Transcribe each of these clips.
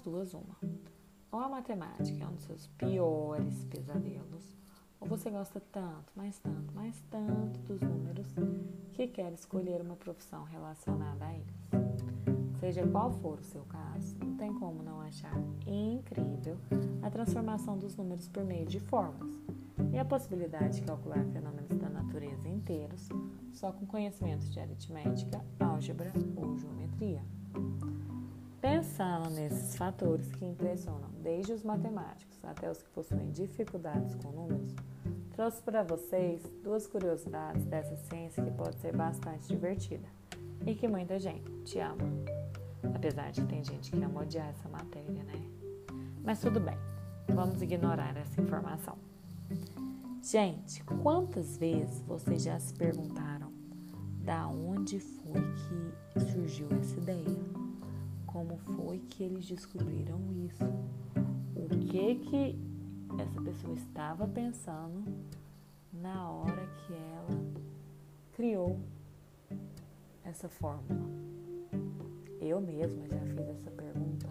duas uma. Ou a matemática é um dos seus piores pesadelos, ou você gosta tanto, mais tanto, mais tanto dos números que quer escolher uma profissão relacionada a eles. Seja qual for o seu caso, não tem como não achar incrível a transformação dos números por meio de formas e a possibilidade de calcular fenômenos da natureza inteiros só com conhecimentos de aritmética, álgebra ou geometria. Pensando nesses fatores que impressionam desde os matemáticos até os que possuem dificuldades com números, trouxe para vocês duas curiosidades dessa ciência que pode ser bastante divertida e que muita gente ama. Apesar de tem gente que ama odiar essa matéria, né? Mas tudo bem, vamos ignorar essa informação. Gente, quantas vezes vocês já se perguntaram da onde foi que surgiu essa ideia? Como foi que eles descobriram isso, o que que essa pessoa estava pensando na hora que ela criou essa fórmula. Eu mesma já fiz essa pergunta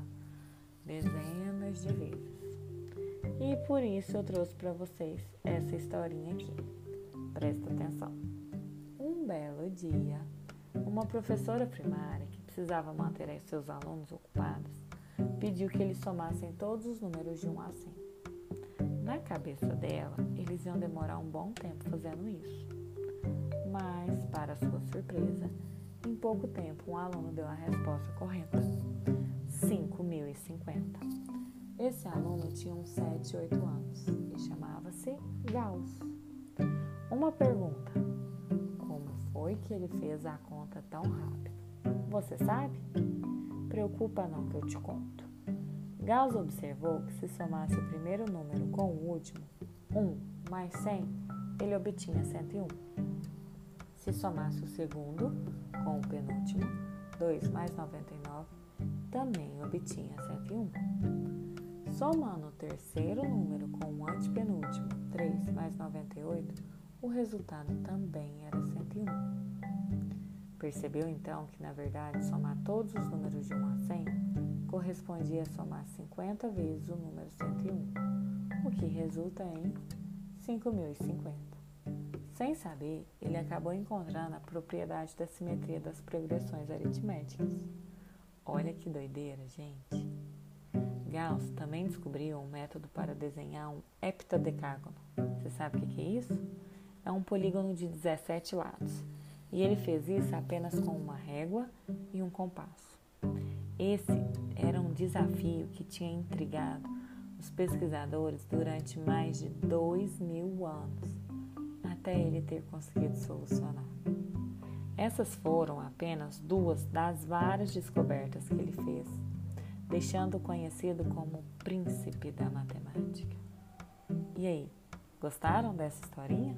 dezenas de vezes. E por isso eu trouxe para vocês essa historinha aqui. Presta atenção. Um belo dia, uma professora primária que precisava manter seus alunos ocupados, pediu que eles somassem todos os números de 1 a 100. Na cabeça dela, eles iam demorar um bom tempo fazendo isso. Mas, para sua surpresa, em pouco tempo um aluno deu a resposta correta: 5.050. Esse aluno tinha uns 7, 8 anos e chamava-se Gauss. Uma pergunta: como foi que ele fez a conta tão rápido? Você sabe? Preocupa não que eu te conto. Gauss observou que se somasse o primeiro número com o último, 1 mais 100, ele obtinha 101. Se somasse o segundo com o penúltimo, 2 mais 99, também obtinha 101. Somando o terceiro número com o antepenúltimo, 3 mais 98, o resultado também era 101. Percebeu então que, na verdade, somar todos os números de 1 a 100 correspondia a somar 50 vezes o número 101, o que resulta em 5050. Sem saber, ele acabou encontrando a propriedade da simetria das progressões aritméticas. Olha que doideira, gente! Gauss também descobriu um método para desenhar um heptadecágono. Você sabe o que é isso? É um polígono de 17 lados e ele fez isso apenas com uma régua e um compasso. Esse era um desafio que tinha intrigado os pesquisadores durante mais de dois mil anos, até ele ter conseguido solucionar. Essas foram apenas duas das várias descobertas que ele fez, deixando-o conhecido como príncipe da matemática. E aí, gostaram dessa historinha?